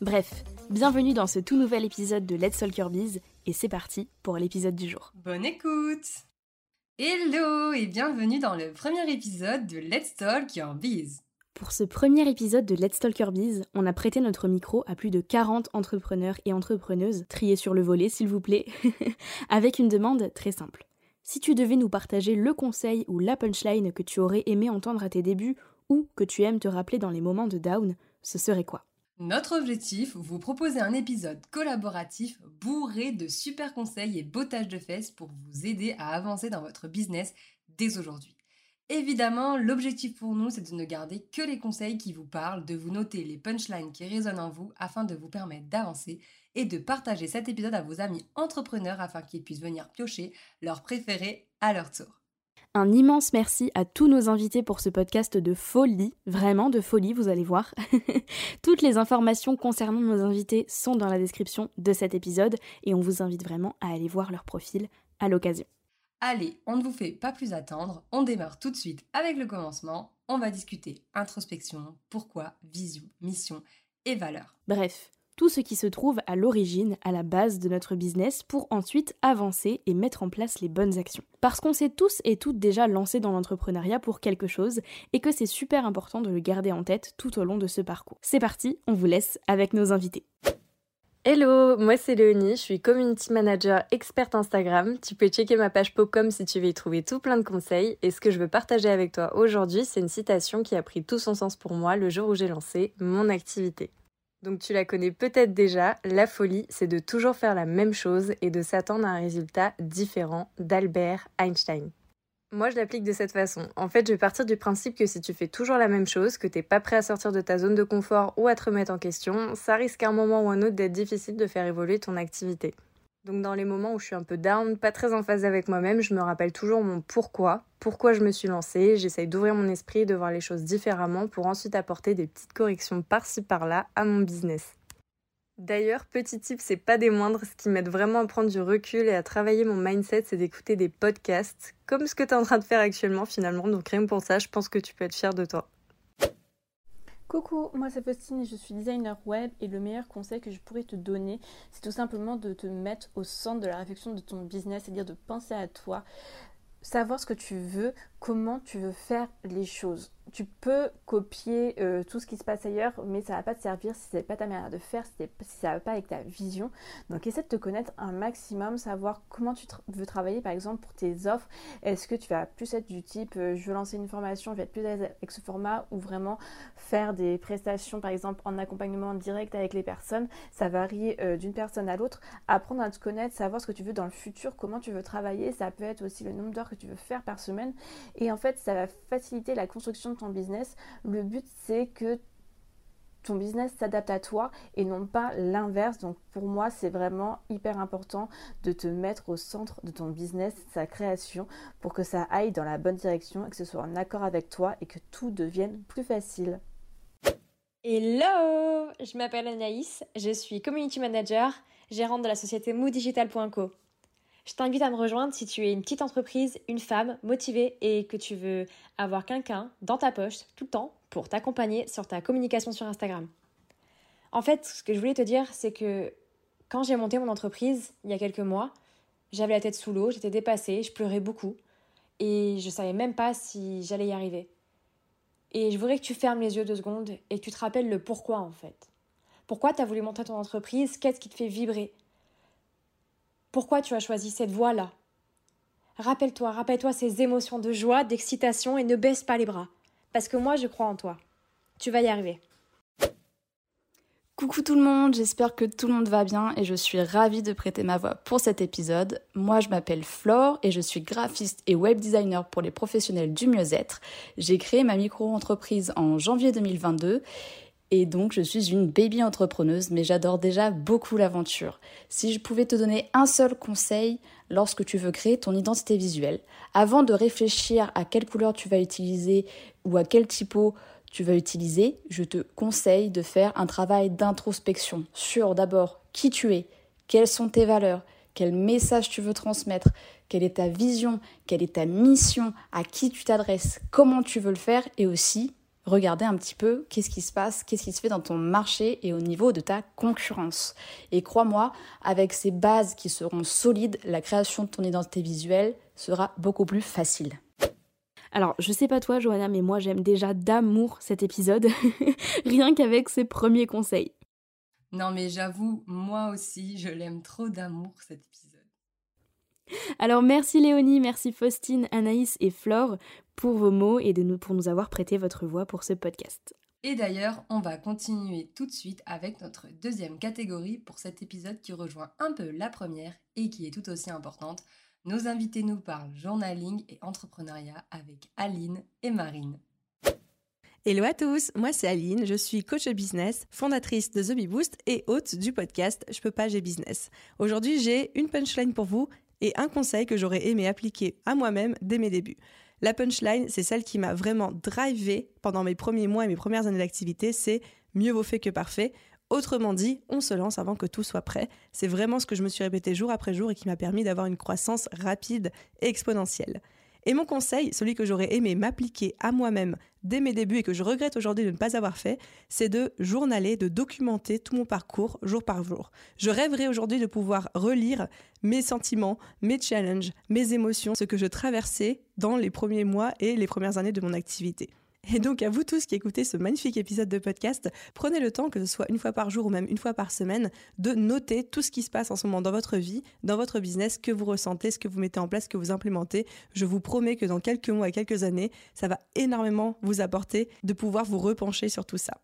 Bref, bienvenue dans ce tout nouvel épisode de Let's Talk Your Biz et c'est parti pour l'épisode du jour. Bonne écoute Hello et bienvenue dans le premier épisode de Let's Talk Your Biz. Pour ce premier épisode de Let's Talk Your Biz, on a prêté notre micro à plus de 40 entrepreneurs et entrepreneuses, triés sur le volet s'il vous plaît, avec une demande très simple. Si tu devais nous partager le conseil ou la punchline que tu aurais aimé entendre à tes débuts ou que tu aimes te rappeler dans les moments de down, ce serait quoi? Notre objectif, vous proposer un épisode collaboratif bourré de super conseils et bottages de fesses pour vous aider à avancer dans votre business dès aujourd'hui. Évidemment, l'objectif pour nous, c'est de ne garder que les conseils qui vous parlent, de vous noter les punchlines qui résonnent en vous afin de vous permettre d'avancer et de partager cet épisode à vos amis entrepreneurs afin qu'ils puissent venir piocher leurs préférés à leur tour. Un immense merci à tous nos invités pour ce podcast de folie, vraiment de folie, vous allez voir. Toutes les informations concernant nos invités sont dans la description de cet épisode et on vous invite vraiment à aller voir leur profil à l'occasion. Allez, on ne vous fait pas plus attendre, on démarre tout de suite avec le commencement. On va discuter introspection, pourquoi, vision, mission et valeur. Bref, tout ce qui se trouve à l'origine, à la base de notre business pour ensuite avancer et mettre en place les bonnes actions. Parce qu'on s'est tous et toutes déjà lancés dans l'entrepreneuriat pour quelque chose et que c'est super important de le garder en tête tout au long de ce parcours. C'est parti, on vous laisse avec nos invités. Hello, moi c'est Léonie, je suis community manager experte Instagram. Tu peux checker ma page Popcom si tu veux y trouver tout plein de conseils. Et ce que je veux partager avec toi aujourd'hui, c'est une citation qui a pris tout son sens pour moi le jour où j'ai lancé mon activité. Donc tu la connais peut-être déjà, la folie, c'est de toujours faire la même chose et de s'attendre à un résultat différent d'Albert Einstein. Moi, je l'applique de cette façon. En fait, je vais partir du principe que si tu fais toujours la même chose, que t'es pas prêt à sortir de ta zone de confort ou à te remettre en question, ça risque à un moment ou un autre d'être difficile de faire évoluer ton activité. Donc dans les moments où je suis un peu down, pas très en phase avec moi-même, je me rappelle toujours mon pourquoi, pourquoi je me suis lancée, j'essaye d'ouvrir mon esprit, de voir les choses différemment pour ensuite apporter des petites corrections par-ci par-là à mon business. D'ailleurs, petit tip, c'est pas des moindres, ce qui m'aide vraiment à prendre du recul et à travailler mon mindset, c'est d'écouter des podcasts, comme ce que tu es en train de faire actuellement finalement, donc rien que pour ça, je pense que tu peux être fier de toi. Coucou, moi c'est Faustine et je suis designer web et le meilleur conseil que je pourrais te donner, c'est tout simplement de te mettre au centre de la réflexion de ton business, c'est-à-dire de penser à toi, savoir ce que tu veux, comment tu veux faire les choses tu peux copier euh, tout ce qui se passe ailleurs, mais ça va pas te servir si c'est pas ta manière de faire, si, ça va pas avec ta vision. Donc essaie de te connaître un maximum, savoir comment tu veux travailler par exemple pour tes offres. Est-ce que tu vas plus être du type euh, je veux lancer une formation, je vais être plus avec ce format ou vraiment faire des prestations par exemple en accompagnement direct avec les personnes. Ça varie euh, d'une personne à l'autre. Apprendre à te connaître, savoir ce que tu veux dans le futur, comment tu veux travailler. Ça peut être aussi le nombre d'heures que tu veux faire par semaine. Et en fait, ça va faciliter la construction de ton business, le but c'est que ton business s'adapte à toi et non pas l'inverse. Donc pour moi, c'est vraiment hyper important de te mettre au centre de ton business, sa création, pour que ça aille dans la bonne direction et que ce soit en accord avec toi et que tout devienne plus facile. Hello Je m'appelle Anaïs, je suis community manager, gérante de la société moodigital.co. Je t'invite à me rejoindre si tu es une petite entreprise, une femme motivée et que tu veux avoir quelqu'un dans ta poche tout le temps pour t'accompagner sur ta communication sur Instagram. En fait, ce que je voulais te dire, c'est que quand j'ai monté mon entreprise il y a quelques mois, j'avais la tête sous l'eau, j'étais dépassée, je pleurais beaucoup et je savais même pas si j'allais y arriver. Et je voudrais que tu fermes les yeux deux secondes et que tu te rappelles le pourquoi en fait. Pourquoi tu as voulu monter ton entreprise? Qu'est-ce qui te fait vibrer? Pourquoi tu as choisi cette voie-là? Rappelle-toi, rappelle-toi ces émotions de joie, d'excitation et ne baisse pas les bras. Parce que moi, je crois en toi. Tu vas y arriver. Coucou tout le monde, j'espère que tout le monde va bien et je suis ravie de prêter ma voix pour cet épisode. Moi je m'appelle Flore et je suis graphiste et web designer pour les professionnels du mieux-être. J'ai créé ma micro-entreprise en janvier 2022 et donc je suis une baby entrepreneuse mais j'adore déjà beaucoup l'aventure. Si je pouvais te donner un seul conseil lorsque tu veux créer ton identité visuelle, avant de réfléchir à quelle couleur tu vas utiliser ou à quel typo tu vas utiliser, je te conseille de faire un travail d'introspection sur d'abord qui tu es, quelles sont tes valeurs, quel message tu veux transmettre, quelle est ta vision, quelle est ta mission, à qui tu t'adresses, comment tu veux le faire et aussi regarder un petit peu qu'est-ce qui se passe, qu'est-ce qui se fait dans ton marché et au niveau de ta concurrence. Et crois-moi, avec ces bases qui seront solides, la création de ton identité visuelle sera beaucoup plus facile. Alors, je sais pas toi, Johanna, mais moi j'aime déjà d'amour cet épisode, rien qu'avec ses premiers conseils. Non, mais j'avoue, moi aussi, je l'aime trop d'amour cet épisode. Alors, merci Léonie, merci Faustine, Anaïs et Flore pour vos mots et de nous, pour nous avoir prêté votre voix pour ce podcast. Et d'ailleurs, on va continuer tout de suite avec notre deuxième catégorie pour cet épisode qui rejoint un peu la première et qui est tout aussi importante. Nos invités nous parlent journaling et entrepreneuriat avec Aline et Marine. Hello à tous, moi c'est Aline, je suis coach business, fondatrice de The Bee Boost et hôte du podcast Je peux pas, j'ai business. Aujourd'hui, j'ai une punchline pour vous et un conseil que j'aurais aimé appliquer à moi-même dès mes débuts. La punchline, c'est celle qui m'a vraiment drivé pendant mes premiers mois et mes premières années d'activité, c'est mieux vaut fait que parfait. Autrement dit, on se lance avant que tout soit prêt. C'est vraiment ce que je me suis répété jour après jour et qui m'a permis d'avoir une croissance rapide et exponentielle. Et mon conseil, celui que j'aurais aimé m'appliquer à moi-même dès mes débuts et que je regrette aujourd'hui de ne pas avoir fait, c'est de journaler, de documenter tout mon parcours jour par jour. Je rêverais aujourd'hui de pouvoir relire mes sentiments, mes challenges, mes émotions, ce que je traversais dans les premiers mois et les premières années de mon activité. Et donc à vous tous qui écoutez ce magnifique épisode de podcast, prenez le temps, que ce soit une fois par jour ou même une fois par semaine, de noter tout ce qui se passe en ce moment dans votre vie, dans votre business, que vous ressentez, ce que vous mettez en place, ce que vous implémentez. Je vous promets que dans quelques mois et quelques années, ça va énormément vous apporter de pouvoir vous repencher sur tout ça.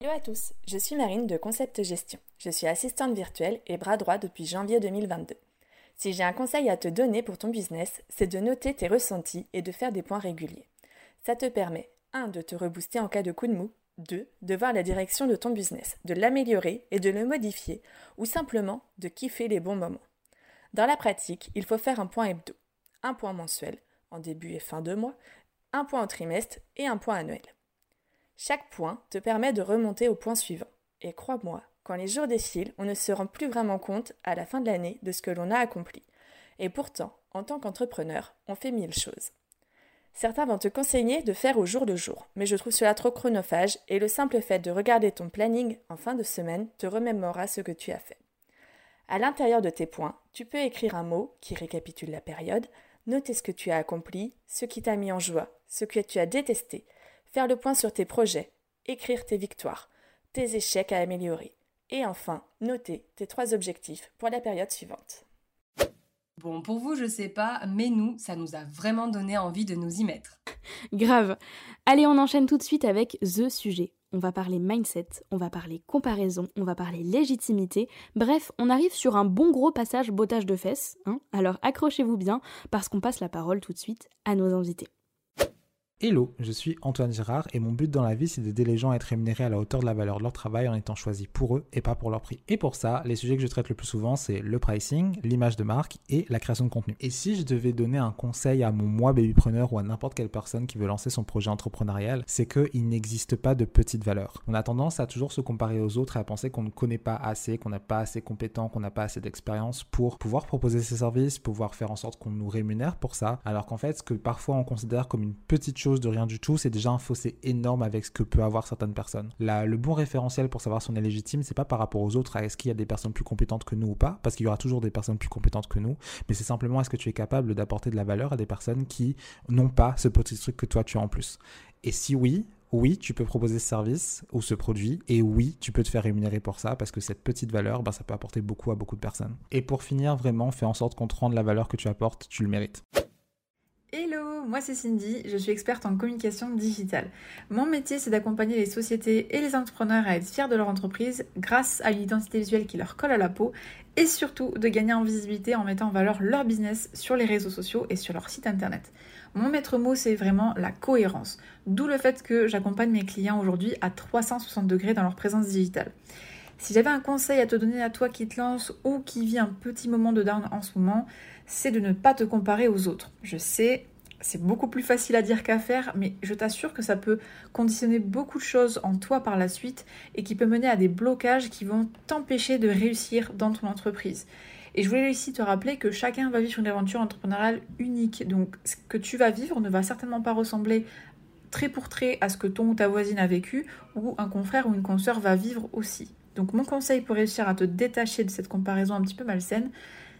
Hello à tous, je suis Marine de Concept Gestion. Je suis assistante virtuelle et bras droit depuis janvier 2022. Si j'ai un conseil à te donner pour ton business, c'est de noter tes ressentis et de faire des points réguliers. Ça te permet 1. de te rebooster en cas de coup de mou, 2. de voir la direction de ton business, de l'améliorer et de le modifier, ou simplement de kiffer les bons moments. Dans la pratique, il faut faire un point hebdo, un point mensuel, en début et fin de mois, un point au trimestre et un point annuel. Chaque point te permet de remonter au point suivant. Et crois-moi, quand les jours défilent, on ne se rend plus vraiment compte à la fin de l'année de ce que l'on a accompli. Et pourtant, en tant qu'entrepreneur, on fait mille choses. Certains vont te conseiller de faire au jour le jour, mais je trouve cela trop chronophage et le simple fait de regarder ton planning en fin de semaine te remémorera ce que tu as fait. À l'intérieur de tes points, tu peux écrire un mot qui récapitule la période, noter ce que tu as accompli, ce qui t'a mis en joie, ce que tu as détesté, faire le point sur tes projets, écrire tes victoires, tes échecs à améliorer, et enfin noter tes trois objectifs pour la période suivante. Bon, pour vous, je sais pas, mais nous, ça nous a vraiment donné envie de nous y mettre. Grave. Allez, on enchaîne tout de suite avec The Sujet. On va parler mindset, on va parler comparaison, on va parler légitimité. Bref, on arrive sur un bon gros passage bottage de fesses. Hein Alors accrochez-vous bien, parce qu'on passe la parole tout de suite à nos invités. Hello, je suis Antoine Girard et mon but dans la vie c'est d'aider les gens à être rémunérés à la hauteur de la valeur de leur travail en étant choisis pour eux et pas pour leur prix. Et pour ça, les sujets que je traite le plus souvent c'est le pricing, l'image de marque et la création de contenu. Et si je devais donner un conseil à mon moi babypreneur ou à n'importe quelle personne qui veut lancer son projet entrepreneurial, c'est qu'il n'existe pas de petite valeur. On a tendance à toujours se comparer aux autres et à penser qu'on ne connaît pas assez, qu'on n'est pas assez compétent, qu'on n'a pas assez d'expérience pour pouvoir proposer ses services, pouvoir faire en sorte qu'on nous rémunère pour ça, alors qu'en fait ce que parfois on considère comme une petite chose de rien du tout, c'est déjà un fossé énorme avec ce que peut avoir certaines personnes. le bon référentiel pour savoir si on est légitime, c'est pas par rapport aux autres, est-ce qu'il y a des personnes plus compétentes que nous ou pas, parce qu'il y aura toujours des personnes plus compétentes que nous, mais c'est simplement est-ce que tu es capable d'apporter de la valeur à des personnes qui n'ont pas ce petit truc que toi tu as en plus. Et si oui, oui, tu peux proposer ce service ou ce produit, et oui, tu peux te faire rémunérer pour ça, parce que cette petite valeur, ben, ça peut apporter beaucoup à beaucoup de personnes. Et pour finir, vraiment, fais en sorte qu'on te rende la valeur que tu apportes, tu le mérites. Hello, moi c'est Cindy, je suis experte en communication digitale. Mon métier c'est d'accompagner les sociétés et les entrepreneurs à être fiers de leur entreprise grâce à l'identité visuelle qui leur colle à la peau et surtout de gagner en visibilité en mettant en valeur leur business sur les réseaux sociaux et sur leur site internet. Mon maître mot c'est vraiment la cohérence, d'où le fait que j'accompagne mes clients aujourd'hui à 360 degrés dans leur présence digitale. Si j'avais un conseil à te donner à toi qui te lance ou qui vit un petit moment de down en ce moment, c'est de ne pas te comparer aux autres. Je sais, c'est beaucoup plus facile à dire qu'à faire, mais je t'assure que ça peut conditionner beaucoup de choses en toi par la suite et qui peut mener à des blocages qui vont t'empêcher de réussir dans ton entreprise. Et je voulais ici te rappeler que chacun va vivre une aventure entrepreneuriale unique. Donc ce que tu vas vivre ne va certainement pas ressembler trait pour trait à ce que ton ou ta voisine a vécu ou un confrère ou une consoeur va vivre aussi. Donc mon conseil pour réussir à te détacher de cette comparaison un petit peu malsaine,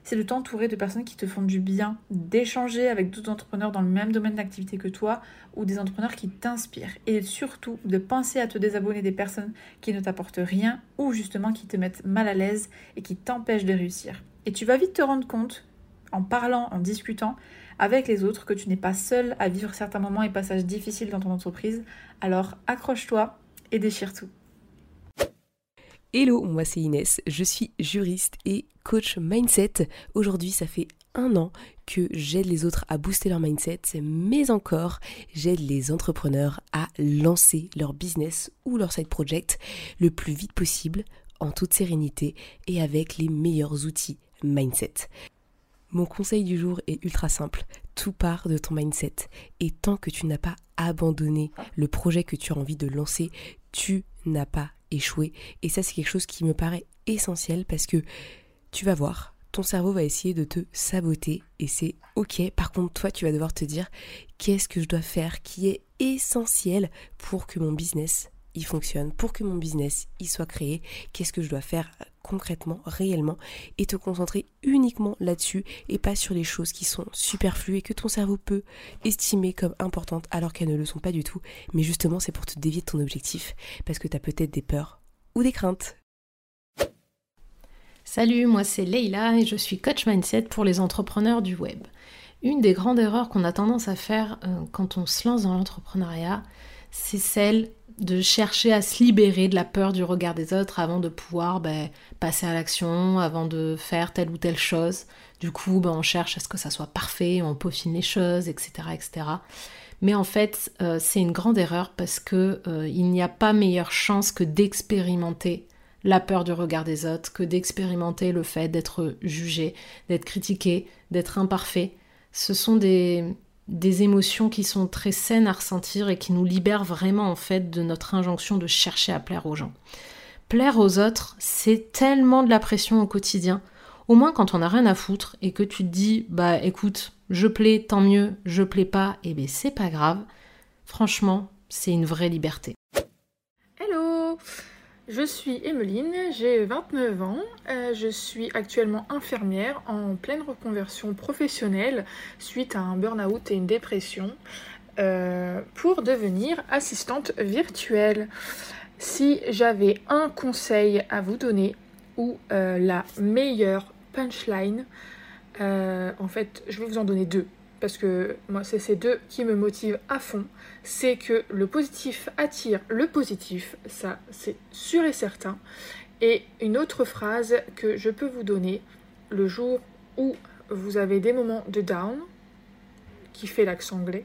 c'est de t'entourer de personnes qui te font du bien, d'échanger avec d'autres entrepreneurs dans le même domaine d'activité que toi ou des entrepreneurs qui t'inspirent. Et surtout de penser à te désabonner des personnes qui ne t'apportent rien ou justement qui te mettent mal à l'aise et qui t'empêchent de réussir. Et tu vas vite te rendre compte, en parlant, en discutant avec les autres, que tu n'es pas seul à vivre certains moments et passages difficiles dans ton entreprise. Alors accroche-toi et déchire tout. Hello, moi c'est Inès, je suis juriste et coach mindset. Aujourd'hui, ça fait un an que j'aide les autres à booster leur mindset, mais encore, j'aide les entrepreneurs à lancer leur business ou leur side project le plus vite possible, en toute sérénité et avec les meilleurs outils mindset. Mon conseil du jour est ultra simple. Tout part de ton mindset. Et tant que tu n'as pas abandonné le projet que tu as envie de lancer, tu n'as pas échouer. Et ça, c'est quelque chose qui me paraît essentiel parce que tu vas voir, ton cerveau va essayer de te saboter et c'est ok. Par contre, toi, tu vas devoir te dire qu'est-ce que je dois faire qui est essentiel pour que mon business il fonctionne, pour que mon business il soit créé, qu'est-ce que je dois faire concrètement, réellement, et te concentrer uniquement là-dessus et pas sur les choses qui sont superflues et que ton cerveau peut estimer comme importantes alors qu'elles ne le sont pas du tout. Mais justement, c'est pour te dévier de ton objectif parce que tu as peut-être des peurs ou des craintes. Salut, moi c'est Leila et je suis coach mindset pour les entrepreneurs du web. Une des grandes erreurs qu'on a tendance à faire euh, quand on se lance dans l'entrepreneuriat, c'est celle de chercher à se libérer de la peur du regard des autres avant de pouvoir ben, passer à l'action, avant de faire telle ou telle chose. Du coup, ben, on cherche à ce que ça soit parfait, on peaufine les choses, etc. etc. Mais en fait, euh, c'est une grande erreur parce que euh, il n'y a pas meilleure chance que d'expérimenter la peur du regard des autres, que d'expérimenter le fait d'être jugé, d'être critiqué, d'être imparfait. Ce sont des, des émotions qui sont très saines à ressentir et qui nous libèrent vraiment en fait de notre injonction de chercher à plaire aux gens. Plaire aux autres, c'est tellement de la pression au quotidien. Au moins quand on n'a rien à foutre et que tu te dis bah écoute, je plais, tant mieux, je plais pas, et eh bien c'est pas grave. Franchement, c'est une vraie liberté. Hello je suis Emeline, j'ai 29 ans, euh, je suis actuellement infirmière en pleine reconversion professionnelle suite à un burn-out et une dépression euh, pour devenir assistante virtuelle. Si j'avais un conseil à vous donner ou euh, la meilleure punchline, en fait je vais vous en donner deux parce que moi c'est ces deux qui me motivent à fond, c'est que le positif attire le positif, ça c'est sûr et certain. Et une autre phrase que je peux vous donner le jour où vous avez des moments de down, qui fait l'accent anglais,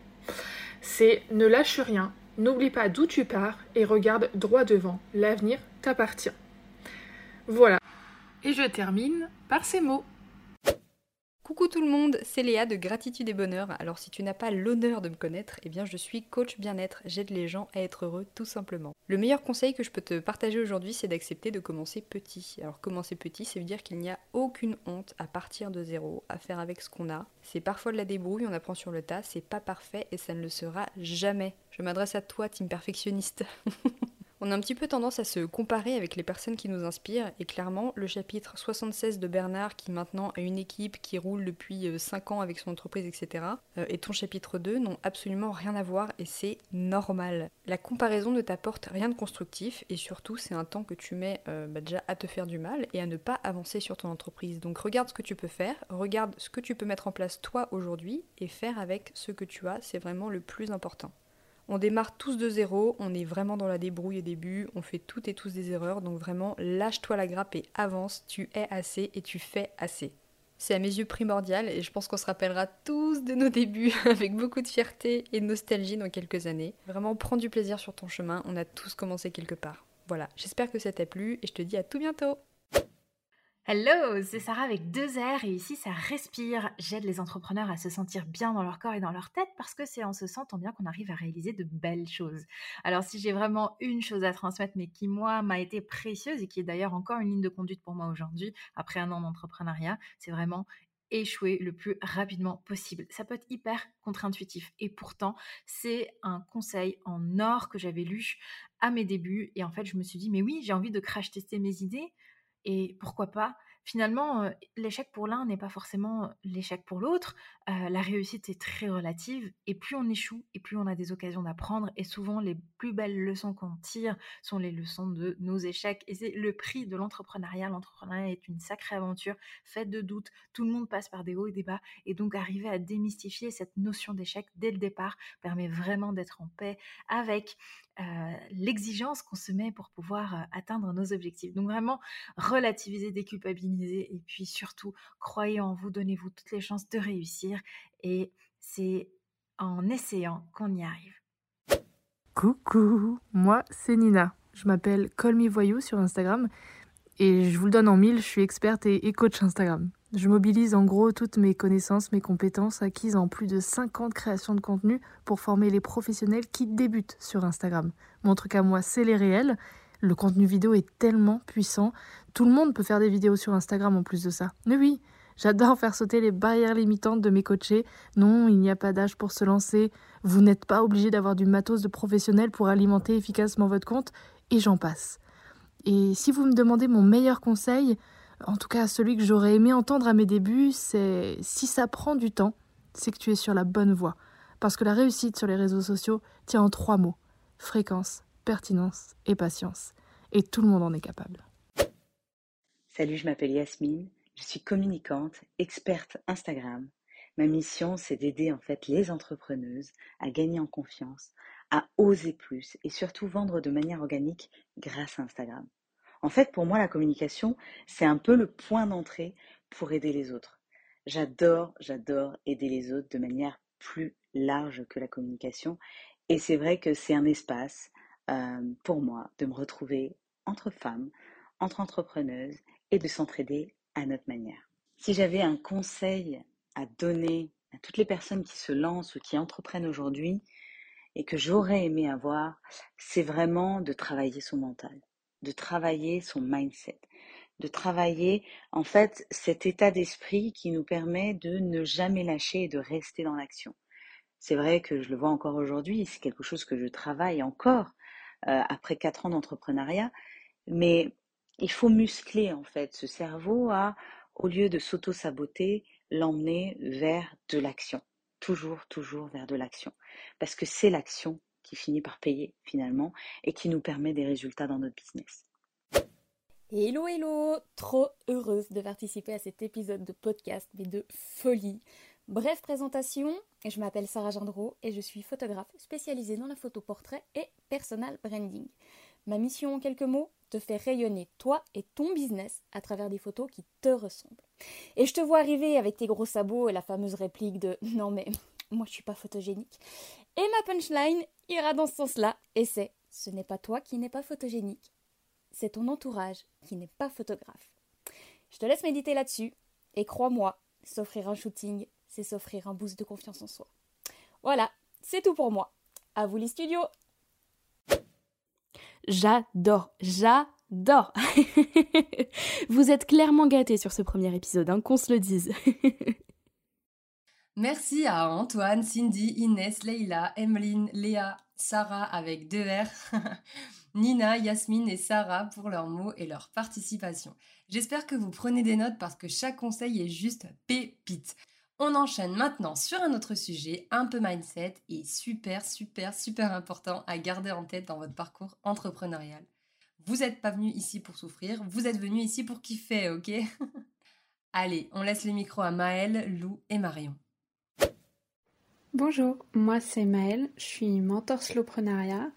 c'est ne lâche rien, n'oublie pas d'où tu pars et regarde droit devant, l'avenir t'appartient. Voilà. Et je termine par ces mots. Coucou tout le monde, c'est Léa de Gratitude et Bonheur. Alors si tu n'as pas l'honneur de me connaître, eh bien je suis coach bien-être, j'aide les gens à être heureux tout simplement. Le meilleur conseil que je peux te partager aujourd'hui, c'est d'accepter de commencer petit. Alors commencer petit, ça veut dire qu'il n'y a aucune honte à partir de zéro, à faire avec ce qu'on a. C'est parfois de la débrouille, on apprend sur le tas, c'est pas parfait et ça ne le sera jamais. Je m'adresse à toi, team perfectionniste. On a un petit peu tendance à se comparer avec les personnes qui nous inspirent et clairement le chapitre 76 de Bernard qui maintenant a une équipe qui roule depuis 5 euh, ans avec son entreprise etc. Euh, et ton chapitre 2 n'ont absolument rien à voir et c'est normal. La comparaison ne t'apporte rien de constructif et surtout c'est un temps que tu mets euh, bah, déjà à te faire du mal et à ne pas avancer sur ton entreprise. Donc regarde ce que tu peux faire, regarde ce que tu peux mettre en place toi aujourd'hui et faire avec ce que tu as, c'est vraiment le plus important. On démarre tous de zéro, on est vraiment dans la débrouille au début, on fait toutes et tous des erreurs, donc vraiment lâche-toi la grappe et avance, tu es assez et tu fais assez. C'est à mes yeux primordial et je pense qu'on se rappellera tous de nos débuts avec beaucoup de fierté et de nostalgie dans quelques années. Vraiment prends du plaisir sur ton chemin, on a tous commencé quelque part. Voilà, j'espère que ça t'a plu et je te dis à tout bientôt Hello, c'est Sarah avec deux R et ici ça respire. J'aide les entrepreneurs à se sentir bien dans leur corps et dans leur tête parce que c'est en se sentant bien qu'on arrive à réaliser de belles choses. Alors si j'ai vraiment une chose à transmettre mais qui moi m'a été précieuse et qui est d'ailleurs encore une ligne de conduite pour moi aujourd'hui après un an d'entrepreneuriat, c'est vraiment échouer le plus rapidement possible. Ça peut être hyper contre-intuitif et pourtant c'est un conseil en or que j'avais lu à mes débuts et en fait je me suis dit mais oui j'ai envie de crash tester mes idées et pourquoi pas finalement, l'échec pour l'un n'est pas forcément l'échec pour l'autre. la réussite est très relative et plus on échoue et plus on a des occasions d'apprendre. Et souvent, les plus belles leçons qu'on tire sont les leçons de nos échecs. Et c'est le prix de l'entrepreneuriat. L'entrepreneuriat est une sacrée aventure faite de doutes. Tout le monde passe par des hauts et des bas. Et donc, arriver à démystifier cette notion d'échec dès le départ permet vraiment d'être en paix avec l'exigence qu'on se met pour pouvoir atteindre nos objectifs. Donc vraiment, relativiser, déculpabiliser et puis surtout, croyez en vous, donnez-vous toutes les chances de réussir et c'est en essayant qu'on y arrive. Coucou, moi c'est Nina. Je m'appelle Call Voyou sur Instagram et je vous le donne en mille, je suis experte et coach Instagram. Je mobilise en gros toutes mes connaissances, mes compétences acquises en plus de 50 créations de contenu pour former les professionnels qui débutent sur Instagram. Mon truc à moi, c'est les réels. Le contenu vidéo est tellement puissant. Tout le monde peut faire des vidéos sur Instagram en plus de ça. Mais oui, j'adore faire sauter les barrières limitantes de mes coachés. Non, il n'y a pas d'âge pour se lancer. Vous n'êtes pas obligé d'avoir du matos de professionnel pour alimenter efficacement votre compte. Et j'en passe. Et si vous me demandez mon meilleur conseil, en tout cas celui que j'aurais aimé entendre à mes débuts, c'est si ça prend du temps, c'est que tu es sur la bonne voie. Parce que la réussite sur les réseaux sociaux tient en trois mots. Fréquence, pertinence et patience. Et tout le monde en est capable. Salut, je m'appelle Yasmine, je suis communicante, experte Instagram. Ma mission, c'est d'aider en fait les entrepreneuses à gagner en confiance, à oser plus et surtout vendre de manière organique grâce à Instagram. En fait, pour moi, la communication, c'est un peu le point d'entrée pour aider les autres. J'adore, j'adore aider les autres de manière plus large que la communication. Et c'est vrai que c'est un espace euh, pour moi de me retrouver entre femmes, entre entrepreneuses et de s'entraider à notre manière. Si j'avais un conseil à donner à toutes les personnes qui se lancent ou qui entreprennent aujourd'hui et que j'aurais aimé avoir, c'est vraiment de travailler son mental de travailler son mindset, de travailler en fait cet état d'esprit qui nous permet de ne jamais lâcher et de rester dans l'action. C'est vrai que je le vois encore aujourd'hui, c'est quelque chose que je travaille encore euh, après quatre ans d'entrepreneuriat, mais il faut muscler en fait ce cerveau à, au lieu de s'auto-saboter, l'emmener vers de l'action. Toujours, toujours vers de l'action. Parce que c'est l'action qui finit par payer finalement et qui nous permet des résultats dans notre business. Hello hello Trop heureuse de participer à cet épisode de podcast, mais de folie. Bref présentation, je m'appelle Sarah Gendreau et je suis photographe spécialisée dans la photo portrait et personal branding. Ma mission en quelques mots, te faire rayonner toi et ton business à travers des photos qui te ressemblent. Et je te vois arriver avec tes gros sabots et la fameuse réplique de non mais moi je suis pas photogénique. Et ma punchline ira dans ce sens-là, et c'est ce n'est pas toi qui n'es pas photogénique, c'est ton entourage qui n'est pas photographe. Je te laisse méditer là-dessus, et crois-moi, s'offrir un shooting, c'est s'offrir un boost de confiance en soi. Voilà, c'est tout pour moi. À vous les studios J'adore, j'adore Vous êtes clairement gâtés sur ce premier épisode, hein, qu'on se le dise Merci à Antoine, Cindy, Inès, Leila, Emeline, Léa, Sarah avec deux R Nina, Yasmine et Sarah pour leurs mots et leur participation. J'espère que vous prenez des notes parce que chaque conseil est juste pépite. On enchaîne maintenant sur un autre sujet, un peu mindset et super, super, super important à garder en tête dans votre parcours entrepreneurial. Vous n'êtes pas venu ici pour souffrir, vous êtes venu ici pour kiffer, ok? Allez, on laisse les micros à Maëlle, Lou et Marion. Bonjour, moi c'est Maëlle, je suis mentor slowpreneuriat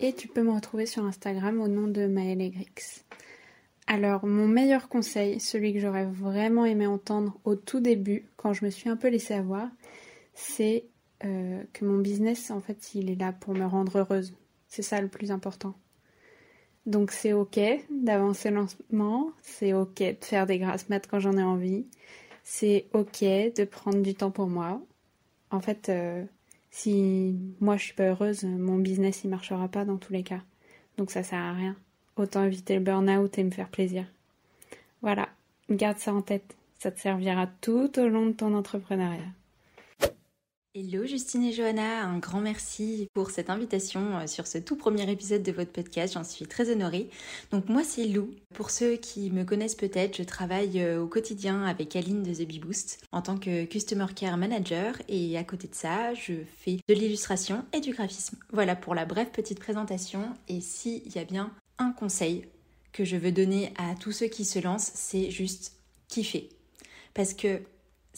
et tu peux me retrouver sur Instagram au nom de Maëlle Egrix. Alors, mon meilleur conseil, celui que j'aurais vraiment aimé entendre au tout début, quand je me suis un peu laissée avoir, c'est euh, que mon business, en fait, il est là pour me rendre heureuse. C'est ça le plus important. Donc c'est ok d'avancer lentement, c'est ok de faire des grasses maths quand j'en ai envie, c'est ok de prendre du temps pour moi. En fait, euh, si moi je suis pas heureuse, mon business il marchera pas dans tous les cas. Donc ça sert à rien. Autant éviter le burn-out et me faire plaisir. Voilà, garde ça en tête. Ça te servira tout au long de ton entrepreneuriat. Hello Justine et Johanna, un grand merci pour cette invitation euh, sur ce tout premier épisode de votre podcast, j'en suis très honorée. Donc moi c'est Lou, pour ceux qui me connaissent peut-être, je travaille euh, au quotidien avec Aline de The Bee Boost en tant que Customer Care Manager et à côté de ça je fais de l'illustration et du graphisme. Voilà pour la brève petite présentation et s'il y a bien un conseil que je veux donner à tous ceux qui se lancent, c'est juste kiffer. Parce que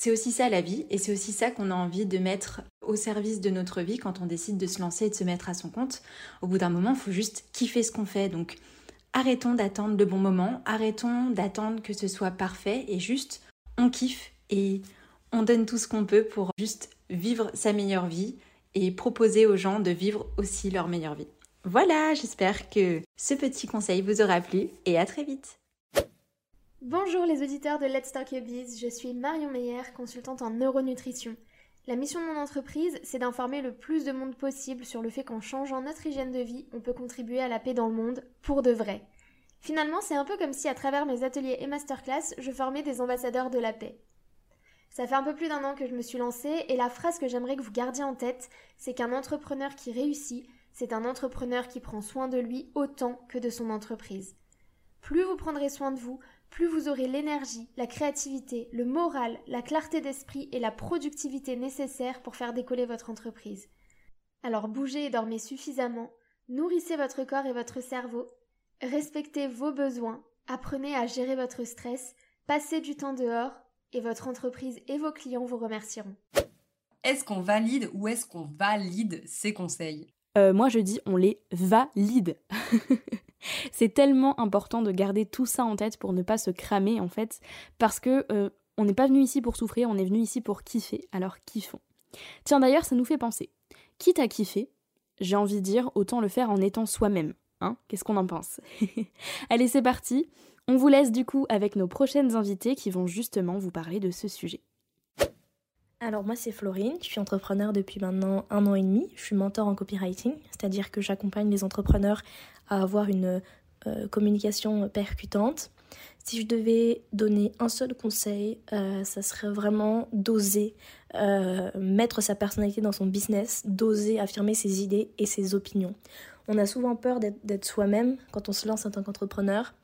c'est aussi ça la vie et c'est aussi ça qu'on a envie de mettre au service de notre vie quand on décide de se lancer et de se mettre à son compte. Au bout d'un moment, il faut juste kiffer ce qu'on fait. Donc arrêtons d'attendre le bon moment, arrêtons d'attendre que ce soit parfait et juste on kiffe et on donne tout ce qu'on peut pour juste vivre sa meilleure vie et proposer aux gens de vivre aussi leur meilleure vie. Voilà, j'espère que ce petit conseil vous aura plu et à très vite. Bonjour les auditeurs de Let's Talk Biz, je suis Marion Meyer, consultante en neuronutrition. La mission de mon entreprise, c'est d'informer le plus de monde possible sur le fait qu'en changeant notre hygiène de vie, on peut contribuer à la paix dans le monde, pour de vrai. Finalement, c'est un peu comme si à travers mes ateliers et masterclass, je formais des ambassadeurs de la paix. Ça fait un peu plus d'un an que je me suis lancée et la phrase que j'aimerais que vous gardiez en tête, c'est qu'un entrepreneur qui réussit, c'est un entrepreneur qui prend soin de lui autant que de son entreprise. Plus vous prendrez soin de vous, plus vous aurez l'énergie, la créativité, le moral, la clarté d'esprit et la productivité nécessaires pour faire décoller votre entreprise. Alors bougez et dormez suffisamment, nourrissez votre corps et votre cerveau, respectez vos besoins, apprenez à gérer votre stress, passez du temps dehors et votre entreprise et vos clients vous remercieront. Est-ce qu'on valide ou est-ce qu'on valide ces conseils? Euh, Moi je dis on les valide. c'est tellement important de garder tout ça en tête pour ne pas se cramer en fait, parce que euh, on n'est pas venu ici pour souffrir, on est venu ici pour kiffer, alors kiffons. Tiens d'ailleurs, ça nous fait penser. Quitte à kiffer, j'ai envie de dire, autant le faire en étant soi-même. Hein Qu'est-ce qu'on en pense? Allez, c'est parti. On vous laisse du coup avec nos prochaines invités qui vont justement vous parler de ce sujet. Alors moi c'est Florine, je suis entrepreneur depuis maintenant un an et demi, je suis mentor en copywriting, c'est-à-dire que j'accompagne les entrepreneurs à avoir une euh, communication percutante. Si je devais donner un seul conseil, euh, ça serait vraiment d'oser euh, mettre sa personnalité dans son business, d'oser affirmer ses idées et ses opinions. On a souvent peur d'être soi-même quand on se lance en tant qu'entrepreneur,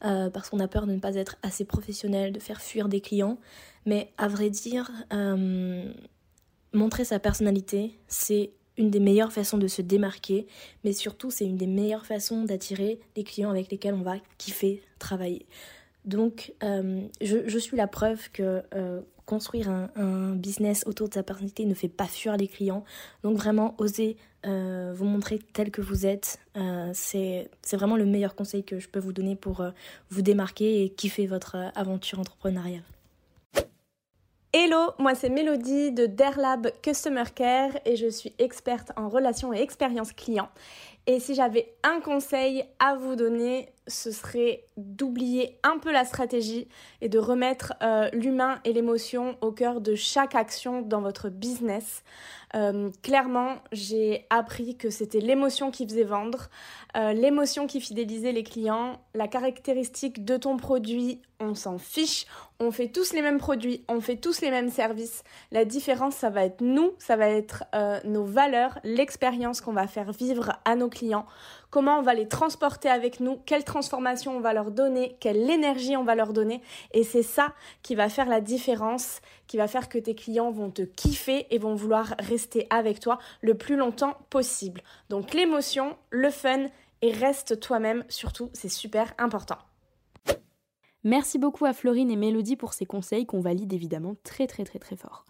parce qu'on a peur de ne pas être assez professionnel, de faire fuir des clients. Mais à vrai dire, montrer sa personnalité, c'est une des meilleures façons de se démarquer, mais surtout c'est une des meilleures façons d'attirer les clients avec lesquels on va kiffer travailler. Donc euh, je, suis la preuve que euh, construire un, business autour de sa personnalité ne fait pas fuir les clients. Donc vraiment, osez euh, vous montrer tel que vous êtes. c'est vraiment le meilleur conseil que je peux vous donner pour vous démarquer et kiffer votre aventure entrepreneuriale. Hello, moi c'est Mélodie de Derlab Customer Care et je suis experte en relations et expérience client. Et si j'avais un conseil à vous donner, ce serait d'oublier un peu la stratégie et de remettre euh, l'humain et l'émotion au cœur de chaque action dans votre business. Euh, clairement, j'ai appris que c'était l'émotion qui faisait vendre, euh, l'émotion qui fidélisait les clients, la caractéristique de ton produit, on s'en fiche, on fait tous les mêmes produits, on fait tous les mêmes services. La différence, ça va être nous, ça va être nos valeurs, l'expérience qu'on va faire vivre à nos clients, comment on va les transporter avec nous, quelle transformation on va leur donner, quelle énergie on va leur donner. Et c'est ça qui va faire la différence, qui va faire que tes clients vont te kiffer et vont vouloir rester avec toi le plus longtemps possible. Donc l'émotion, le fun et reste toi-même, surtout, c'est super important. Merci beaucoup à Florine et Mélodie pour ces conseils qu'on valide évidemment très très très très fort.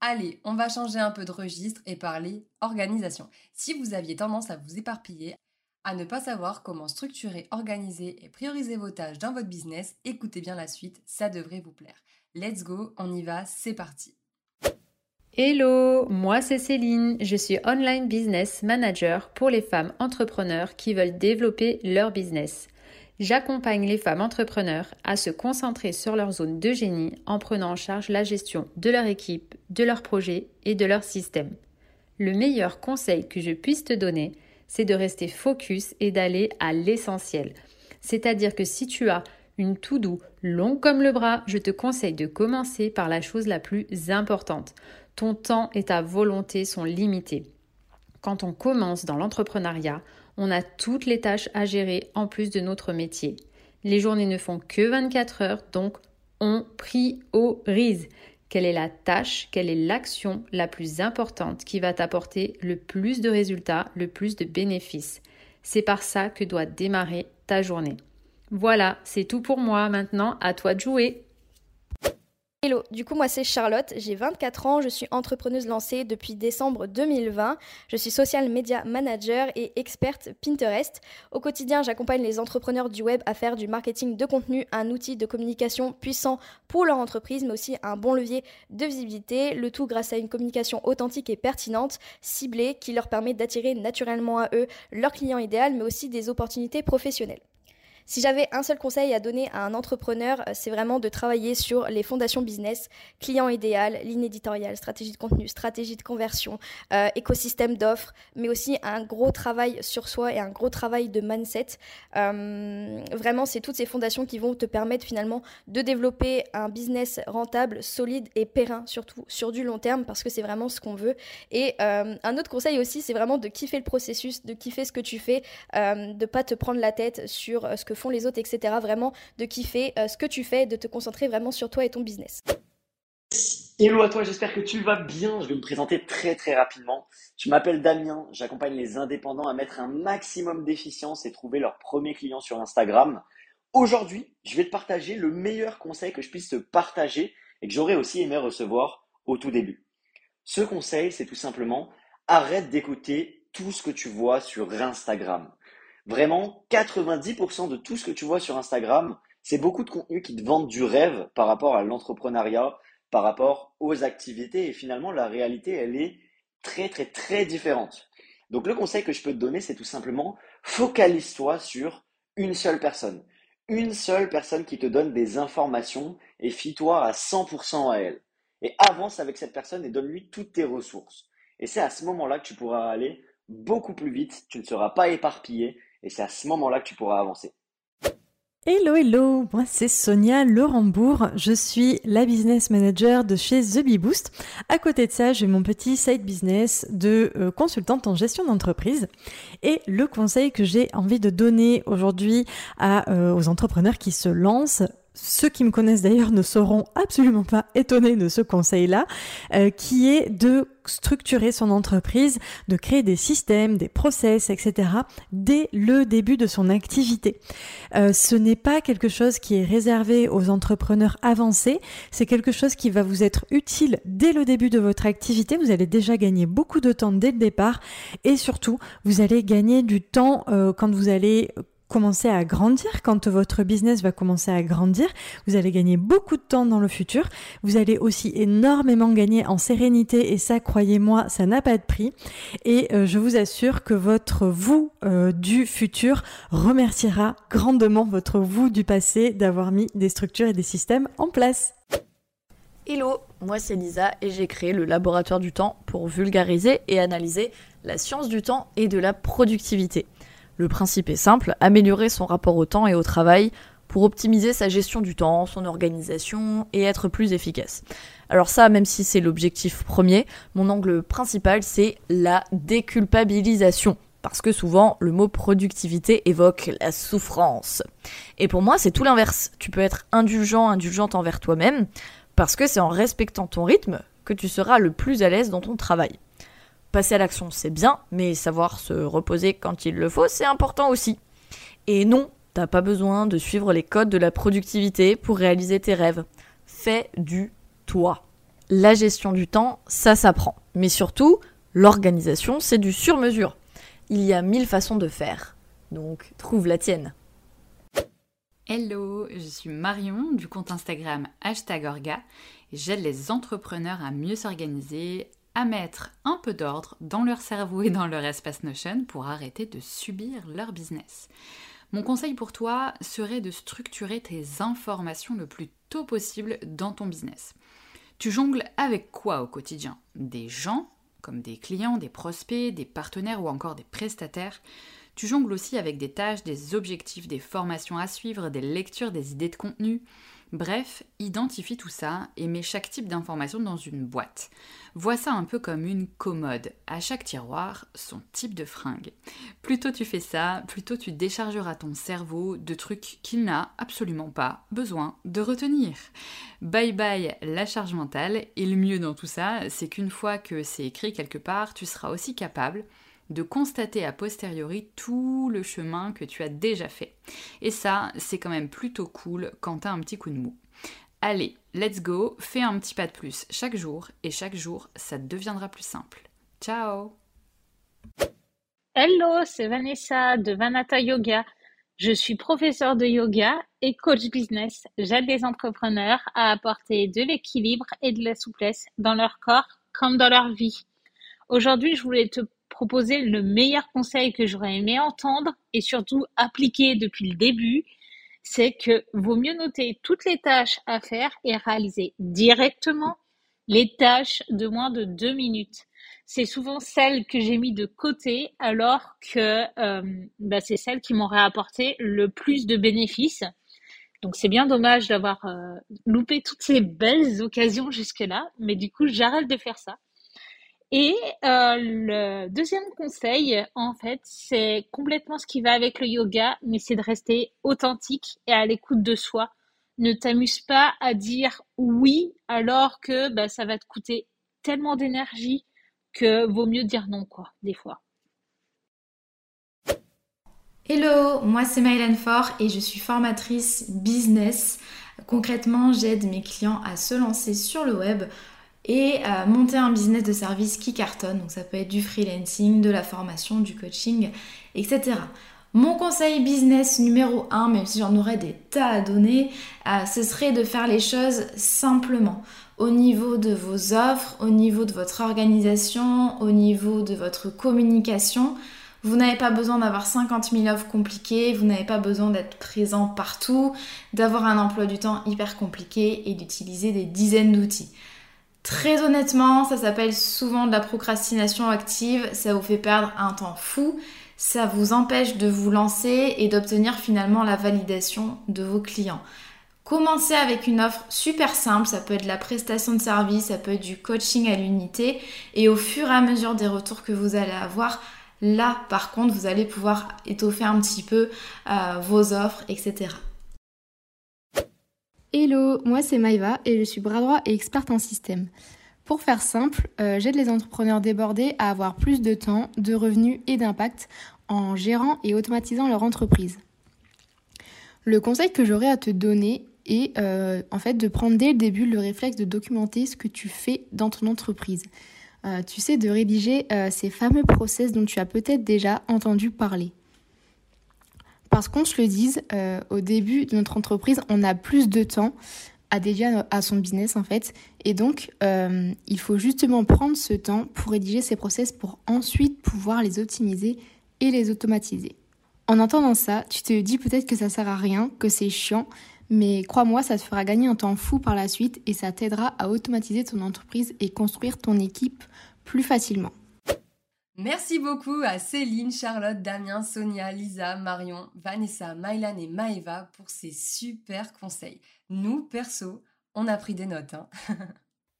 Allez, on va changer un peu de registre et parler organisation. Si vous aviez tendance à vous éparpiller, à ne pas savoir comment structurer, organiser et prioriser vos tâches dans votre business, écoutez bien la suite, ça devrait vous plaire. Let's go, on y va, c'est parti. Hello, moi c'est Céline, je suis online business manager pour les femmes entrepreneurs qui veulent développer leur business. J'accompagne les femmes entrepreneurs à se concentrer sur leur zone de génie en prenant en charge la gestion de leur équipe, de leurs projets et de leur système. Le meilleur conseil que je puisse te donner, c'est de rester focus et d'aller à l'essentiel. C'est-à-dire que si tu as une tout doux longue comme le bras, je te conseille de commencer par la chose la plus importante. Ton temps et ta volonté sont limités. Quand on commence dans l'entrepreneuriat, on a toutes les tâches à gérer en plus de notre métier. Les journées ne font que 24 heures, donc on priorise. Quelle est la tâche, quelle est l'action la plus importante qui va t'apporter le plus de résultats, le plus de bénéfices? C'est par ça que doit démarrer ta journée. Voilà, c'est tout pour moi. Maintenant, à toi de jouer. Hello, du coup moi c'est Charlotte, j'ai 24 ans, je suis entrepreneuse lancée depuis décembre 2020, je suis social media manager et experte Pinterest. Au quotidien j'accompagne les entrepreneurs du web à faire du marketing de contenu, un outil de communication puissant pour leur entreprise mais aussi un bon levier de visibilité, le tout grâce à une communication authentique et pertinente, ciblée qui leur permet d'attirer naturellement à eux leur client idéal mais aussi des opportunités professionnelles. Si j'avais un seul conseil à donner à un entrepreneur, euh, c'est vraiment de travailler sur les fondations business, client idéal, ligne éditoriale, stratégie de contenu, stratégie de conversion, euh, écosystème d'offres, mais aussi un gros travail sur soi et un gros travail de mindset. Euh, vraiment, c'est toutes ces fondations qui vont te permettre finalement de développer un business rentable, solide et périn, surtout sur du long terme, parce que c'est vraiment ce qu'on veut. Et un autre conseil aussi, c'est vraiment de kiffer le processus, de kiffer ce que tu fais, de pas te prendre la tête sur ce que font les autres, etc. Vraiment de kiffer euh, ce que tu fais, de te concentrer vraiment sur toi et ton business. Hello à toi, j'espère que tu vas bien. Je vais me présenter très très rapidement. Je m'appelle Damien, j'accompagne les indépendants à mettre un maximum d'efficience et trouver leurs premiers clients sur Instagram. Aujourd'hui, je vais te partager le meilleur conseil que je puisse te partager et que j'aurais aussi aimé recevoir au tout début. Ce conseil, c'est tout simplement arrête d'écouter tout ce que tu vois sur Instagram. Vraiment, 90% de tout ce que tu vois sur Instagram, c'est beaucoup de contenu qui te vendent du rêve par rapport à l'entrepreneuriat, par rapport aux activités. Et finalement, la réalité, elle est très, très, très différente. Donc, le conseil que je peux te donner, c'est tout simplement focalise-toi sur une seule personne. Une seule personne qui te donne des informations et fie-toi à 100% à elle. Et avance avec cette personne et donne-lui toutes tes ressources. Et c'est à ce moment-là que tu pourras aller beaucoup plus vite, tu ne seras pas éparpillé et c'est à ce moment-là que tu pourras avancer. Hello, hello, moi c'est Sonia Laurembourg, je suis la business manager de chez The Bee Boost. À côté de ça, j'ai mon petit side business de euh, consultante en gestion d'entreprise. Et le conseil que j'ai envie de donner aujourd'hui euh, aux entrepreneurs qui se lancent, ceux qui me connaissent d'ailleurs ne seront absolument pas étonnés de ce conseil-là, euh, qui est de structurer son entreprise, de créer des systèmes, des process, etc. dès le début de son activité. Euh, ce n'est pas quelque chose qui est réservé aux entrepreneurs avancés, c'est quelque chose qui va vous être utile dès le début de votre activité. Vous allez déjà gagner beaucoup de temps dès le départ et surtout, vous allez gagner du temps euh, quand vous allez commencer à grandir, quand votre business va commencer à grandir, vous allez gagner beaucoup de temps dans le futur. Vous allez aussi énormément gagner en sérénité et ça, croyez-moi, ça n'a pas de prix. Et euh, je vous assure que votre vous euh, du futur remerciera grandement votre vous du passé d'avoir mis des structures et des systèmes en place. Hello, moi c'est Lisa et j'ai créé le laboratoire du temps pour vulgariser et analyser la science du temps et de la productivité. Le principe est simple, améliorer son rapport au temps et au travail pour optimiser sa gestion du temps, son organisation et être plus efficace. Alors ça, même si c'est l'objectif premier, mon angle principal c'est la déculpabilisation. Parce que souvent, le mot productivité évoque la souffrance. Et pour moi, c'est tout l'inverse. Tu peux être indulgent, indulgente envers toi-même, parce que c'est en respectant ton rythme que tu seras le plus à l'aise dans ton travail. Passer à l'action, c'est bien, mais savoir se reposer quand il le faut, c'est important aussi. Et non, t'as pas besoin de suivre les codes de la productivité pour réaliser tes rêves. Fais du toi. La gestion du temps, ça s'apprend. Mais surtout, l'organisation, c'est du sur-mesure. Il y a mille façons de faire. Donc, trouve la tienne. Hello, je suis Marion du compte Instagram hashtag Orga j'aide les entrepreneurs à mieux s'organiser, mettre un peu d'ordre dans leur cerveau et dans leur espace Notion pour arrêter de subir leur business. Mon conseil pour toi serait de structurer tes informations le plus tôt possible dans ton business. Tu jongles avec quoi au quotidien? Des gens, comme des clients, des prospects, des partenaires ou encore des prestataires? Tu jongles aussi avec des tâches, des objectifs, des formations à suivre, des lectures, des idées de contenu? Bref, identifie tout ça et mets chaque type d'information dans une boîte. Vois ça un peu comme une commode. À chaque tiroir, son type de fringue. Plus tôt tu fais ça, plus tôt tu déchargeras ton cerveau de trucs qu'il n'a absolument pas besoin de retenir. Bye bye la charge mentale. Et le mieux dans tout ça, c'est qu'une fois que c'est écrit quelque part, tu seras aussi capable de constater a posteriori tout le chemin que tu as déjà fait. Et ça, c'est quand même plutôt cool quand t'as un petit coup de mou. Allez, let's go, fais un petit pas de plus chaque jour et chaque jour, ça deviendra plus simple. Ciao Hello, c'est Vanessa de Vanata Yoga. Je suis professeure de yoga et coach business. J'aide les entrepreneurs à apporter de l'équilibre et de la souplesse dans leur corps comme dans leur vie. Aujourd'hui, je voulais te proposer le meilleur conseil que j'aurais aimé entendre et surtout appliquer depuis le début, c'est que vaut mieux noter toutes les tâches à faire et réaliser directement les tâches de moins de deux minutes. C'est souvent celles que j'ai mis de côté alors que euh, bah, c'est celles qui m'auraient apporté le plus de bénéfices. Donc c'est bien dommage d'avoir euh, loupé toutes ces belles occasions jusque-là, mais du coup j'arrête de faire ça. Et euh, le deuxième conseil, en fait, c'est complètement ce qui va avec le yoga, mais c'est de rester authentique et à l'écoute de soi. Ne t'amuse pas à dire oui alors que bah, ça va te coûter tellement d'énergie que vaut mieux dire non, quoi, des fois. Hello, moi c'est Mylène Fort et je suis formatrice business. Concrètement, j'aide mes clients à se lancer sur le web et euh, monter un business de service qui cartonne. Donc ça peut être du freelancing, de la formation, du coaching, etc. Mon conseil business numéro 1, même si j'en aurais des tas à donner, euh, ce serait de faire les choses simplement. Au niveau de vos offres, au niveau de votre organisation, au niveau de votre communication. Vous n'avez pas besoin d'avoir 50 000 offres compliquées, vous n'avez pas besoin d'être présent partout, d'avoir un emploi du temps hyper compliqué et d'utiliser des dizaines d'outils. Très honnêtement, ça s'appelle souvent de la procrastination active, ça vous fait perdre un temps fou, ça vous empêche de vous lancer et d'obtenir finalement la validation de vos clients. Commencez avec une offre super simple, ça peut être la prestation de service, ça peut être du coaching à l'unité et au fur et à mesure des retours que vous allez avoir, là par contre vous allez pouvoir étoffer un petit peu euh, vos offres, etc. Hello, moi c'est Maïva et je suis bras droit et experte en système. Pour faire simple, euh, j'aide les entrepreneurs débordés à avoir plus de temps, de revenus et d'impact en gérant et automatisant leur entreprise. Le conseil que j'aurais à te donner est euh, en fait de prendre dès le début le réflexe de documenter ce que tu fais dans ton entreprise. Euh, tu sais, de rédiger ces fameux process dont tu as peut-être déjà entendu parler. Parce qu'on se le dise, euh, au début de notre entreprise, on a plus de temps à dédier à son business en fait. Et donc, euh, il faut justement prendre ce temps pour rédiger ces process pour ensuite pouvoir les optimiser et les automatiser. En entendant ça, tu te dis peut-être que ça sert à rien, que c'est chiant, mais crois-moi, ça te fera gagner un temps fou par la suite et ça t'aidera à automatiser ton entreprise et construire ton équipe plus facilement. Merci beaucoup à Céline, Charlotte, Damien, Sonia, Lisa, Marion, Vanessa, Mylan et Maeva pour ces super conseils. Nous, perso, on a pris des notes. Hein.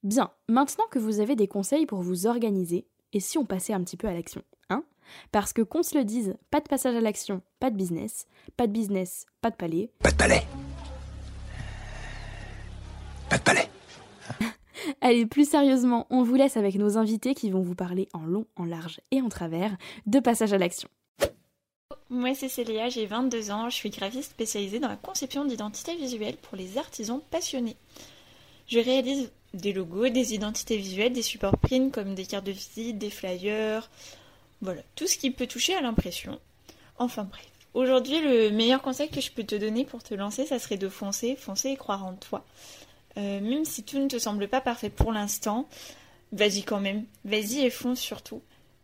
Bien, maintenant que vous avez des conseils pour vous organiser, et si on passait un petit peu à l'action hein? Parce que qu'on se le dise, pas de passage à l'action, pas de business, pas de business, pas de palais. Pas de palais. Pas de palais. Allez, plus sérieusement, on vous laisse avec nos invités qui vont vous parler en long, en large et en travers de passage à l'action. Moi c'est Célia, j'ai 22 ans, je suis graphiste spécialisée dans la conception d'identité visuelle pour les artisans passionnés. Je réalise des logos, des identités visuelles, des supports print comme des cartes de visite, des flyers, voilà, tout ce qui peut toucher à l'impression. Enfin bref. Aujourd'hui, le meilleur conseil que je peux te donner pour te lancer, ça serait de foncer, foncer et croire en toi. Euh, même si tout ne te semble pas parfait pour l'instant, vas-y quand même, vas-y et fonce surtout.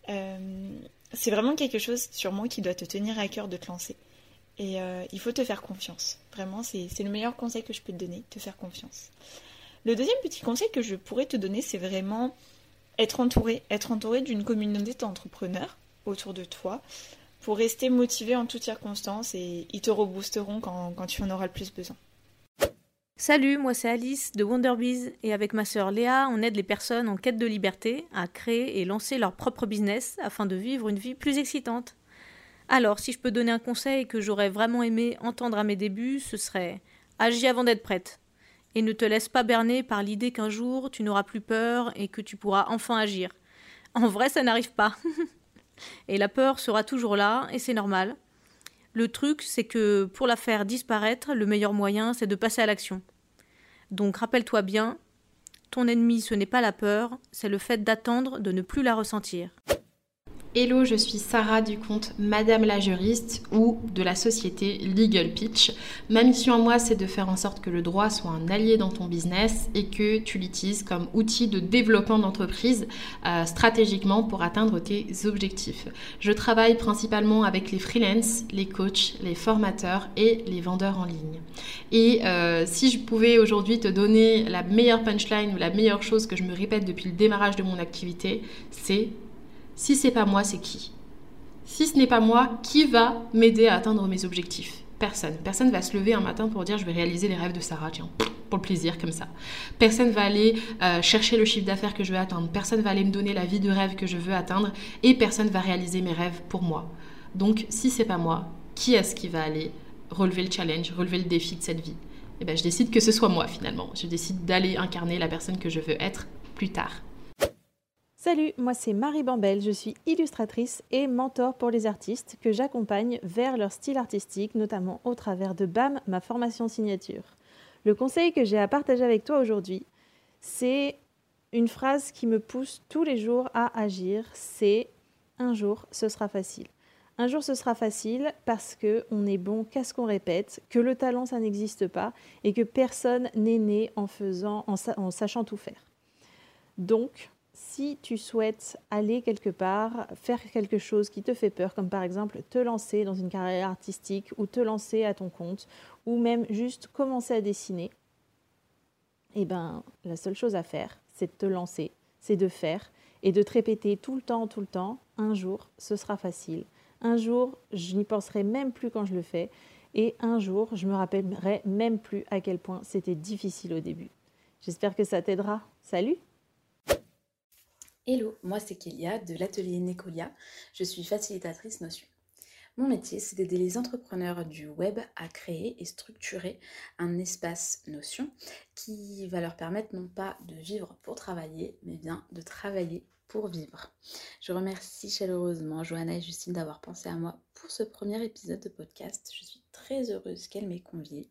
Euh, c'est vraiment quelque chose sûrement qui doit te tenir à cœur de te lancer. Et euh, il faut te faire confiance. Vraiment, c'est le meilleur conseil que je peux te donner, te faire confiance. Le deuxième petit conseil que je pourrais te donner, c'est vraiment être entouré, être entouré d'une communauté d'entrepreneurs autour de toi pour rester motivé en toutes circonstances et ils te reboosteront quand tu en auras le plus besoin. Salut, moi c'est Alice de Wonderbiz et avec ma sœur Léa, on aide les personnes en quête de liberté à créer et lancer leur propre business afin de vivre une vie plus excitante. Alors, si je peux donner un conseil que j'aurais vraiment aimé entendre à mes débuts, ce serait agis avant d'être prête. Et ne te laisse pas berner par l'idée qu'un jour tu n'auras plus peur et que tu pourras enfin agir. En vrai, ça n'arrive pas. et la peur sera toujours là et c'est normal. Le truc, c'est que pour la faire disparaître, le meilleur moyen, c'est de passer à l'action. Donc rappelle-toi bien, ton ennemi, ce n'est pas la peur, c'est le fait d'attendre de ne plus la ressentir. Hello, je suis Sarah du compte Madame la juriste ou de la société Legal Pitch. Ma mission à moi, c'est de faire en sorte que le droit soit un allié dans ton business et que tu l'utilises comme outil de développement d'entreprise euh, stratégiquement pour atteindre tes objectifs. Je travaille principalement avec les freelances, les coachs, les formateurs et les vendeurs en ligne. Et euh, si je pouvais aujourd'hui te donner la meilleure punchline ou la meilleure chose que je me répète depuis le démarrage de mon activité, c'est si c'est pas moi, c'est qui? Si ce n'est pas moi, qui va m'aider à atteindre mes objectifs? Personne. Personne va se lever un matin pour dire je vais réaliser les rêves de Sarah, tiens, pour le plaisir comme ça. Personne va aller euh, chercher le chiffre d'affaires que je veux atteindre. Personne va aller me donner la vie de rêve que je veux atteindre et personne va réaliser mes rêves pour moi. Donc si c'est pas moi, qui est-ce qui va aller relever le challenge, relever le défi de cette vie? Eh bien, je décide que ce soit moi finalement. Je décide d'aller incarner la personne que je veux être plus tard. Salut, moi c'est Marie Bambel, je suis illustratrice et mentor pour les artistes que j'accompagne vers leur style artistique, notamment au travers de BAM, ma formation signature. Le conseil que j'ai à partager avec toi aujourd'hui, c'est une phrase qui me pousse tous les jours à agir, c'est un jour ce sera facile. Un jour ce sera facile parce que on est bon qu'à ce qu'on répète, que le talent ça n'existe pas et que personne n'est né en faisant en, en sachant tout faire. Donc si tu souhaites aller quelque part, faire quelque chose qui te fait peur, comme par exemple te lancer dans une carrière artistique ou te lancer à ton compte, ou même juste commencer à dessiner, eh ben, la seule chose à faire, c'est de te lancer, c'est de faire et de te répéter tout le temps, tout le temps, un jour, ce sera facile. Un jour, je n'y penserai même plus quand je le fais. Et un jour, je me rappellerai même plus à quel point c'était difficile au début. J'espère que ça t'aidera. Salut Hello, moi c'est Kélia de l'atelier Necolia. Je suis facilitatrice Notion. Mon métier, c'est d'aider les entrepreneurs du web à créer et structurer un espace Notion qui va leur permettre non pas de vivre pour travailler, mais bien de travailler pour vivre. Je remercie chaleureusement Johanna et Justine d'avoir pensé à moi pour ce premier épisode de podcast. Je suis très heureuse qu'elle m'ait conviée.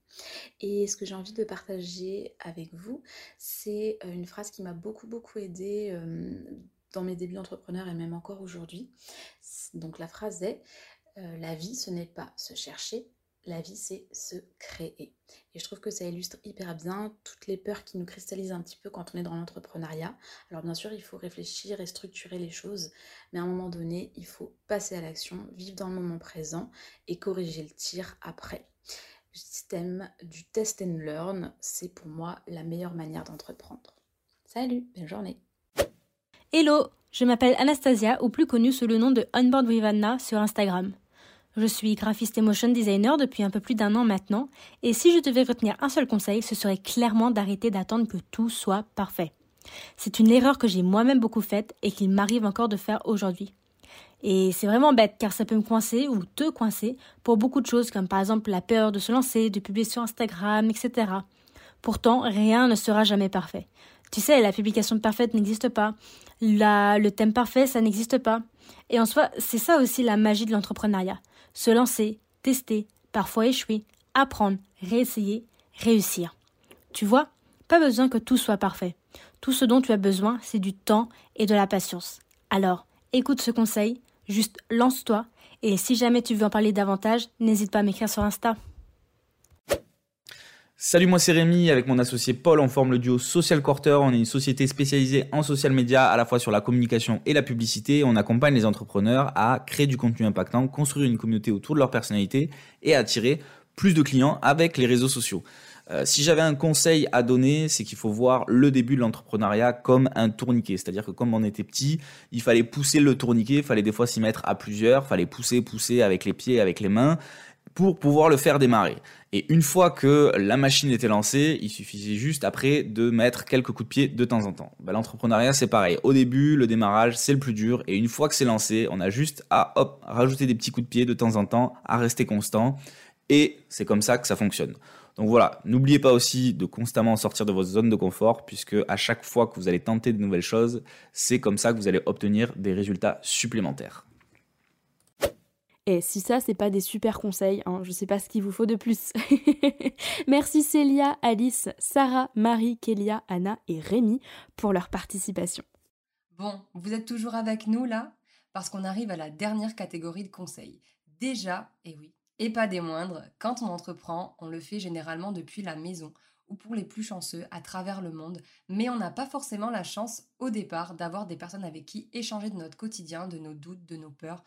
Et ce que j'ai envie de partager avec vous, c'est euh, une phrase qui m'a beaucoup beaucoup aidée euh, dans mes débuts d'entrepreneur et même encore aujourd'hui. Donc la phrase est Euh, la vie, ce n'est pas se chercher, la vie, c'est se créer. Et je trouve que ça illustre hyper bien toutes les peurs qui nous cristallisent un petit peu quand on est dans l'entrepreneuriat. Alors bien sûr, il faut réfléchir et structurer les choses, mais à un moment donné, il faut passer à l'action, vivre dans le moment présent et corriger le tir après. Le système du test and learn, c'est pour moi la meilleure manière d'entreprendre. Salut, belle journée. Hello, je m'appelle Anastasia, ou plus connue sous le nom de Onboard with sur Instagram. Je suis graphiste et motion designer depuis un peu plus d'un an maintenant, et si je devais retenir un seul conseil, ce serait clairement d'arrêter d'attendre que tout soit parfait. C'est une erreur que j'ai moi-même beaucoup faite et qu'il m'arrive encore de faire aujourd'hui. Et c'est vraiment bête car ça peut me coincer ou te coincer pour beaucoup de choses comme par exemple la peur de se lancer, de publier sur Instagram, etc. Pourtant, rien ne sera jamais parfait. Tu sais, la publication parfaite n'existe pas. le thème parfait, ça n'existe pas. Et en soi, c'est ça aussi la magie de l'entrepreneuriat se lancer, tester, parfois échouer, apprendre, réessayer, réussir. Tu vois, pas besoin que tout soit parfait. Tout ce dont tu as besoin, c'est du temps et de la patience. Alors, écoute ce conseil, juste lance-toi, et si jamais tu veux en parler davantage, n'hésite pas à m'écrire sur Insta. Salut, moi c'est Rémi, avec mon associé Paul, on forme le duo Social Quarter. On est une société spécialisée en social media, à la fois sur la communication et la publicité. On accompagne les entrepreneurs à créer du contenu impactant, construire une communauté autour de leur personnalité et attirer plus de clients avec les réseaux sociaux. Euh, si j'avais un conseil à donner, c'est qu'il faut voir le début de l'entrepreneuriat comme un tourniquet. C'est-à-dire que comme on était petit, il fallait pousser le tourniquet, il fallait des fois s'y mettre à plusieurs, il fallait pousser, pousser avec les pieds, avec les mains pour pouvoir le faire démarrer. Et une fois que la machine était lancée, il suffisait juste après de mettre quelques coups de pied de temps en temps. Ben, L'entrepreneuriat, c'est pareil. Au début, le démarrage, c'est le plus dur. Et une fois que c'est lancé, on a juste à hop, rajouter des petits coups de pied de temps en temps, à rester constant. Et c'est comme ça que ça fonctionne. Donc voilà, n'oubliez pas aussi de constamment sortir de votre zone de confort, puisque à chaque fois que vous allez tenter de nouvelles choses, c'est comme ça que vous allez obtenir des résultats supplémentaires. Et si ça, c'est pas des super conseils, hein, je sais pas ce qu'il vous faut de plus. Merci Célia, Alice, Sarah, Marie, Kélia, Anna et Rémi pour leur participation. Bon, vous êtes toujours avec nous là Parce qu'on arrive à la dernière catégorie de conseils. Déjà, et oui, et pas des moindres, quand on entreprend, on le fait généralement depuis la maison ou pour les plus chanceux à travers le monde, mais on n'a pas forcément la chance au départ d'avoir des personnes avec qui échanger de notre quotidien, de nos doutes, de nos peurs,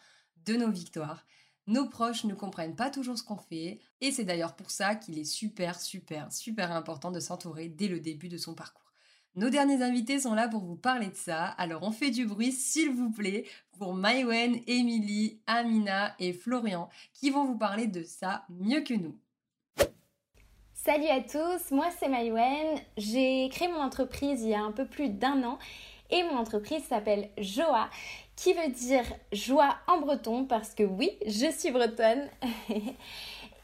de nos victoires. Nos proches ne comprennent pas toujours ce qu'on fait, et c'est d'ailleurs pour ça qu'il est super, super, super important de s'entourer dès le début de son parcours. Nos derniers invités sont là pour vous parler de ça, alors on fait du bruit s'il vous plaît pour Maïwen, Émilie, Amina et Florian qui vont vous parler de ça mieux que nous. Salut à tous, moi c'est Maïwen, j'ai créé mon entreprise il y a un peu plus d'un an et mon entreprise s'appelle Joa qui veut dire joie en breton parce que oui, je suis bretonne.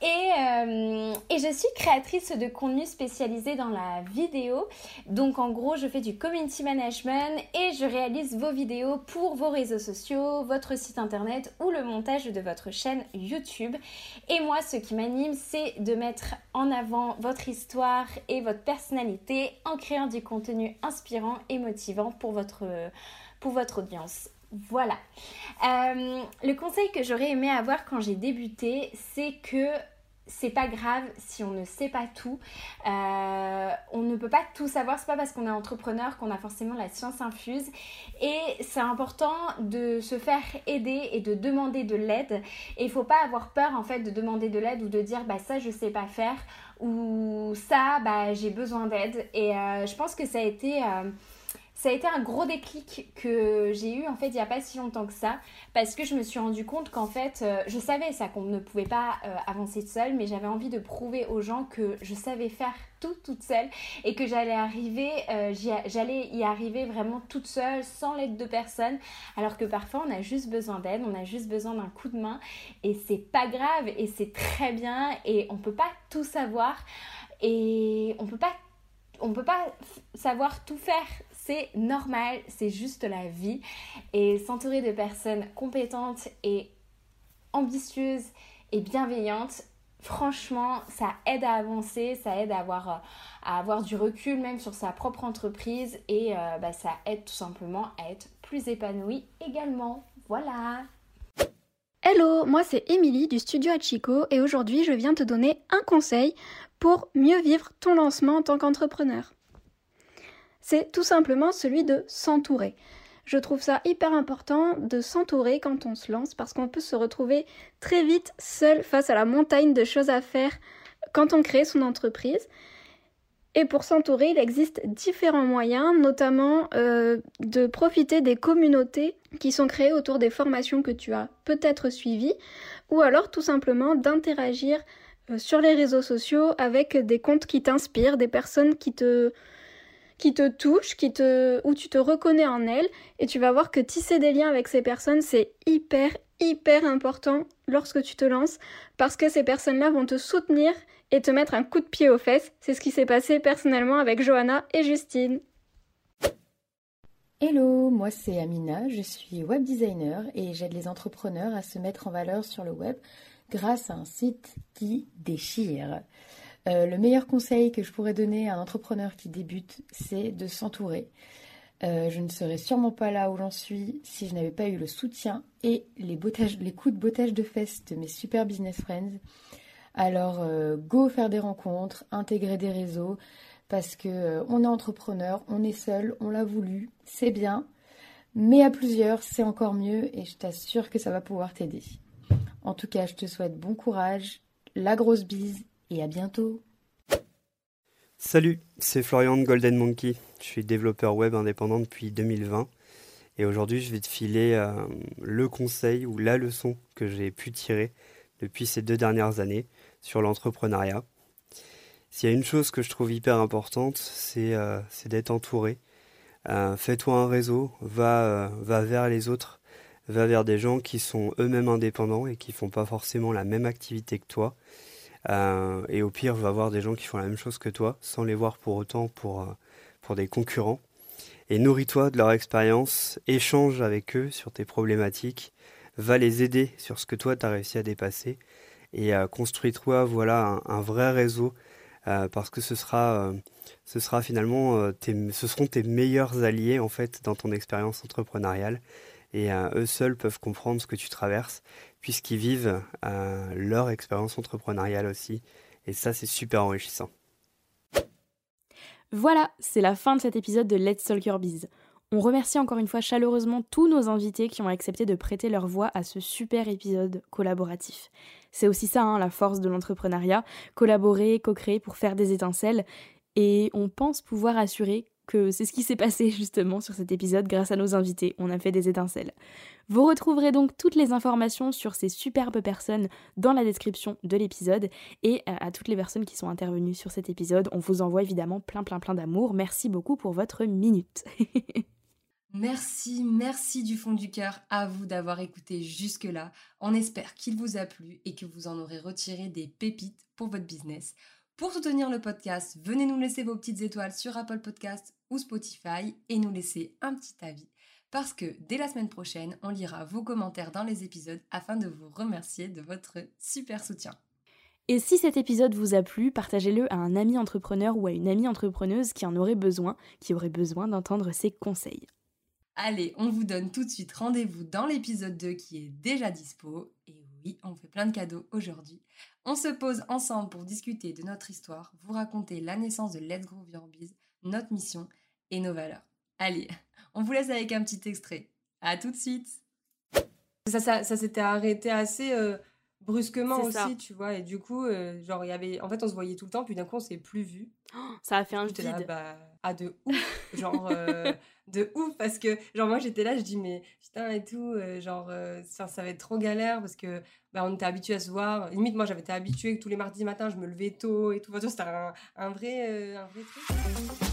Euh, et, je suis créatrice de contenu spécialisé dans la vidéo. Donc en gros, je fais du community management et je réalise vos vidéos pour vos réseaux sociaux, votre site internet ou le montage de votre chaîne YouTube. Et moi, ce qui m'anime, c'est de mettre en avant votre histoire et votre personnalité en créant du contenu inspirant et motivant pour votre, pour votre audience. Voilà. Euh, le conseil que j'aurais aimé avoir quand j'ai débuté, c'est que c'est pas grave si on ne sait pas tout. Euh, on ne peut pas tout savoir. C'est pas parce qu'on est entrepreneur qu'on a forcément la science infuse. Et c'est important de se faire aider et de demander de l'aide. Et il faut pas avoir peur en fait de demander de l'aide ou de dire bah ça je sais pas faire ou ça bah j'ai besoin d'aide. Et euh, je pense que ça a été ça a été un gros déclic que j'ai eu en fait il n'y a pas si longtemps que ça parce que je me suis rendu compte qu'en fait euh, je savais ça qu'on ne pouvait pas euh, avancer seule mais j'avais envie de prouver aux gens que je savais faire tout toute seule et que j'allais arriver euh, j'allais y arriver vraiment toute seule sans l'aide de personne alors que parfois on a juste besoin d'aide on a juste besoin d'un coup de main et c'est pas grave et c'est très bien et on peut pas tout savoir et on peut pas on peut pas savoir tout faire c'est normal, c'est juste la vie. Et s'entourer de personnes compétentes et ambitieuses et bienveillantes, franchement, ça aide à avancer, ça aide à avoir, du recul même sur sa propre entreprise et euh, bah, ça aide tout simplement à être plus épanoui également. Voilà. Hello, moi c'est Émilie du studio Achiko et aujourd'hui je viens te donner un conseil pour mieux vivre ton lancement en tant qu'entrepreneur. C'est tout simplement celui de s'entourer. Je trouve ça hyper important de s'entourer quand on se lance parce qu'on peut se retrouver très vite seul face à la montagne de choses à faire quand on crée son entreprise. Et pour s'entourer, il existe différents moyens, notamment euh, de profiter des communautés qui sont créées autour des formations que tu as peut-être suivies, ou alors tout simplement d'interagir euh, sur les réseaux sociaux avec des comptes qui t'inspirent, des personnes qui te, qui te touchent, qui te, où tu te reconnais en elles, et tu vas voir que tisser des liens avec ces personnes, c'est hyper, hyper important lorsque tu te lances, parce que ces personnes-là vont te soutenir et te mettre un coup de pied aux fesses. C'est ce qui s'est passé personnellement avec Johanna et Justine. Hello, moi c'est Amina, je suis web designer et j'aide les entrepreneurs à se mettre en valeur sur le web grâce à un site qui déchire. Euh, le meilleur conseil que je pourrais donner à un entrepreneur qui débute, c'est de s'entourer. Euh, je ne serais sûrement pas là où j'en suis si je n'avais pas eu le soutien et les, coups de bottage de fesses de mes super business friends. Alors, euh, go faire des rencontres, intégrer des réseaux, parce que euh, on est entrepreneur, on est seul, on l'a voulu, c'est bien, mais à plusieurs, c'est encore mieux et je t'assure que ça va pouvoir t'aider. En tout cas, je te souhaite bon courage, la grosse bise et à bientôt. Salut, c'est Florian de Golden Monkey. Je suis développeur web indépendant depuis 2020 et aujourd'hui, je vais te filer euh, le conseil ou la leçon que j'ai pu tirer depuis ces deux dernières années sur l'entrepreneuriat. S'il y a une chose que je trouve hyper importante, c'est euh, d'être entouré. Euh, fais-toi un réseau, va, va vers les autres, va vers des gens qui sont eux-mêmes indépendants et qui font pas forcément la même activité que toi. Et au pire, va voir des gens qui font la même chose que toi, sans les voir pour autant pour, pour des concurrents. Et nourris-toi de leur expérience, échange avec eux sur tes problématiques, va les aider sur ce que toi tu as réussi à dépasser et euh, construis-toi voilà un, vrai réseau euh, parce que ce sera euh, ce sera finalement ce seront tes meilleurs alliés en fait dans ton expérience entrepreneuriale et eux seuls peuvent comprendre ce que tu traverses puisqu'ils vivent leur expérience entrepreneuriale aussi et ça c'est super enrichissant. Voilà, c'est la fin de cet épisode de Let's Talk Your Biz. On remercie encore une fois chaleureusement tous nos invités qui ont accepté de prêter leur voix à ce super épisode collaboratif. C'est aussi ça, hein, la force de l'entrepreneuriat, collaborer, co-créer pour faire des étincelles, et on pense pouvoir assurer que c'est ce qui s'est passé justement sur cet épisode grâce à nos invités, on a fait des étincelles. Vous retrouverez donc toutes les informations sur ces superbes personnes dans la description de l'épisode et à toutes les personnes qui sont intervenues sur cet épisode, on vous envoie évidemment plein plein plein d'amour. Merci beaucoup pour votre minute. Merci, merci du fond du cœur à vous d'avoir écouté jusque-là. On espère qu'il vous a plu et que vous en aurez retiré des pépites pour votre business. Pour soutenir le podcast, venez nous laisser vos petites étoiles sur Apple Podcast ou Spotify et nous laisser un petit avis. Parce que dès la semaine prochaine, on lira vos commentaires dans les épisodes afin de vous remercier de votre super soutien. Et si cet épisode vous a plu, partagez-le à un ami entrepreneur ou à une amie entrepreneuse qui en aurait besoin, qui aurait besoin d'entendre ses conseils. Allez, on vous donne tout de suite rendez-vous dans l'épisode 2 qui est déjà dispo. Et oui, on fait plein de cadeaux aujourd'hui. On se pose ensemble pour discuter de notre histoire, vous raconter la naissance de Let's Grow Your Biz, notre mission et nos valeurs. Allez, on vous laisse avec un petit extrait. À tout de suite. Ça, ça, s'était arrêté assez euh, brusquement aussi, tu vois. Et du coup, euh, genre, il y avait. En fait, on se voyait tout le temps, puis d'un coup, on s'est plus vu. ça a fait un vide. Là, bah, ah, de ouf. genre, euh, de ouf. Parce que, genre, moi, j'étais là, je dis, mais putain, et tout, euh, genre, ça, ça va être trop galère parce que, bah, on était habitués à se voir. Limite, moi, j'avais été habituée que tous les mardis matin, je me levais tôt et tout. C'était un, un, vrai, un vrai truc.